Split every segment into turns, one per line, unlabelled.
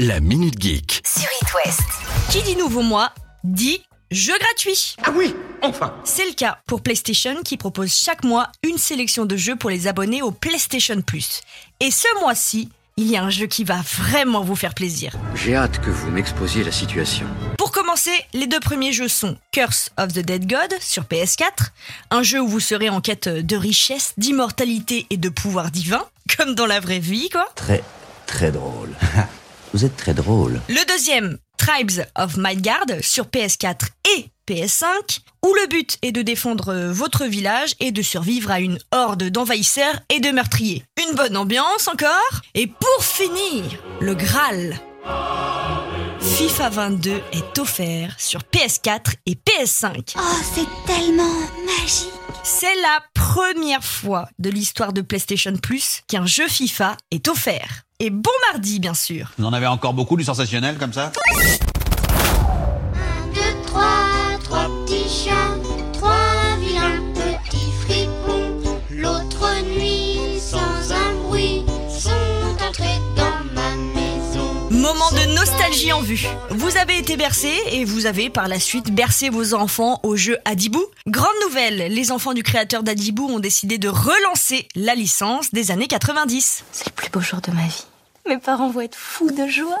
La Minute Geek.
sur It West.
Qui dit nouveau mois dit jeu gratuit.
Ah oui, enfin
C'est le cas pour PlayStation qui propose chaque mois une sélection de jeux pour les abonnés au PlayStation Plus. Et ce mois-ci, il y a un jeu qui va vraiment vous faire plaisir.
J'ai hâte que vous m'exposiez la situation.
Pour commencer, les deux premiers jeux sont Curse of the Dead God sur PS4, un jeu où vous serez en quête de richesse, d'immortalité et de pouvoir divin, comme dans la vraie vie quoi.
Très, très drôle. Vous êtes très drôle.
Le deuxième, Tribes of Midgard sur PS4 et PS5, où le but est de défendre euh, votre village et de survivre à une horde d'envahisseurs et de meurtriers. Une bonne ambiance encore Et pour finir, le Graal. FIFA 22 est offert sur PS4 et PS5.
Oh, c'est tellement magique.
C'est la première fois de l'histoire de PlayStation Plus qu'un jeu FIFA est offert. Et bon mardi, bien sûr.
Vous en avez encore beaucoup du sensationnel comme ça?
Moment de nostalgie en vue. Vous avez été bercé et vous avez par la suite bercé vos enfants au jeu Adibou. Grande nouvelle, les enfants du créateur d'Adibou ont décidé de relancer la licence des années 90.
C'est le plus beau jour de ma vie. Mes parents vont être fous de joie.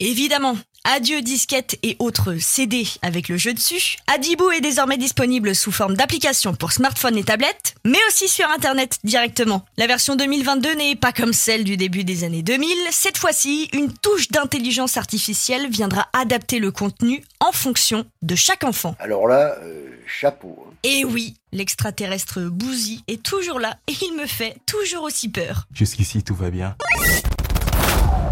Évidemment, adieu disquettes et autres CD avec le jeu dessus. Adibou est désormais disponible sous forme d'application pour smartphone et tablette, mais aussi sur internet directement. La version 2022 n'est pas comme celle du début des années 2000. Cette fois-ci, une touche d'intelligence artificielle viendra adapter le contenu en fonction de chaque enfant.
Alors là, euh, chapeau. hein.
Et oui, l'extraterrestre Bouzy est toujours là et il me fait toujours aussi peur.
Jusqu'ici, tout va bien.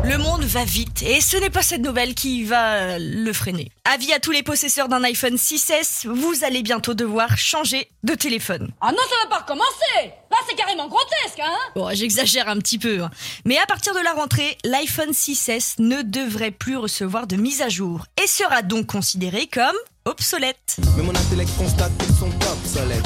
Le monde va vite et ce n'est pas cette nouvelle qui va euh, le freiner. Avis à tous les possesseurs d'un iPhone 6S, vous allez bientôt devoir changer de téléphone.
Ah non, ça va pas recommencer Là, c'est carrément grotesque, hein
Bon, j'exagère un petit peu, hein. mais à partir de la rentrée, l'iPhone 6S ne devrait plus recevoir de mise à jour et sera donc considéré comme obsolète.
Mais mon intellect constate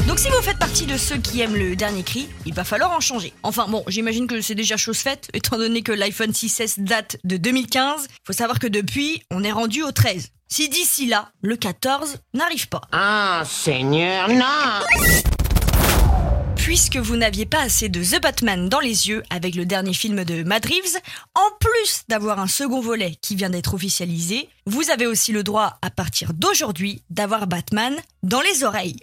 Donc si vous faites partie de ceux qui aiment le dernier cri, il va falloir en changer. Enfin bon, j'imagine que c'est déjà chose faite, étant donné que l'iPhone 6S date de 2015. Faut savoir que depuis, on est rendu au 13. Si d'ici là, le 14 n'arrive pas.
Ah, Seigneur, non
Puisque vous n'aviez pas assez de The Batman dans les yeux avec le dernier film de Matt Reeves, en plus d'avoir un second volet qui vient d'être officialisé, vous avez aussi le droit, à partir d'aujourd'hui, d'avoir Batman dans les oreilles.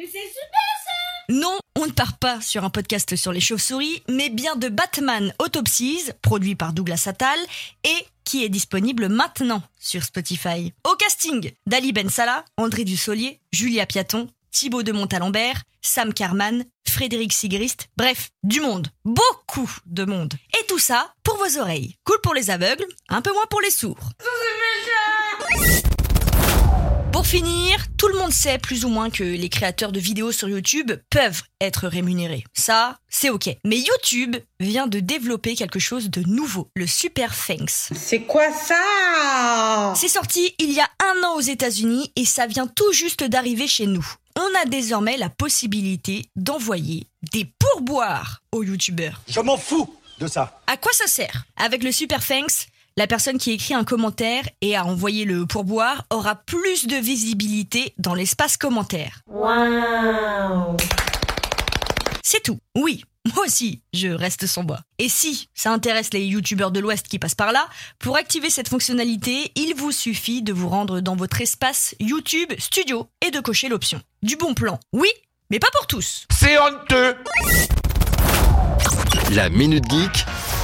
Mais c'est super
Non, on ne part pas sur un podcast sur les chauves-souris, mais bien de Batman Autopsies, produit par Douglas Attal, et qui est disponible maintenant sur Spotify. Au casting, Dali Ben Salah, André Dussolier, Julia Piaton, Thibaut de Montalembert, Sam Carman, Frédéric Sigrist, bref, du monde. Beaucoup de monde. Et tout ça pour vos oreilles. Cool pour les aveugles, un peu moins pour les sourds. Pour finir, tout le monde sait plus ou moins que les créateurs de vidéos sur YouTube peuvent être rémunérés. Ça, c'est ok. Mais YouTube vient de développer quelque chose de nouveau, le Super Thanks.
C'est quoi ça?
C'est sorti il y a un an aux États-Unis et ça vient tout juste d'arriver chez nous. On a désormais la possibilité d'envoyer des pourboires aux youtubeurs.
Je m'en fous de ça
À quoi ça sert? Avec le Super Thanks, la personne qui écrit un commentaire et a envoyé le pourboire aura plus de visibilité dans l'espace commentaire. C'est tout. Oui, moi aussi, je reste sans bois. Et si ça intéresse les youtubeurs de l'Ouest qui passent par là, pour activer cette fonctionnalité, il vous suffit de vous rendre dans votre espace YouTube Studio et de cocher l'option. Du bon plan, oui, mais pas pour tous.
C'est honteux
La Minute Geek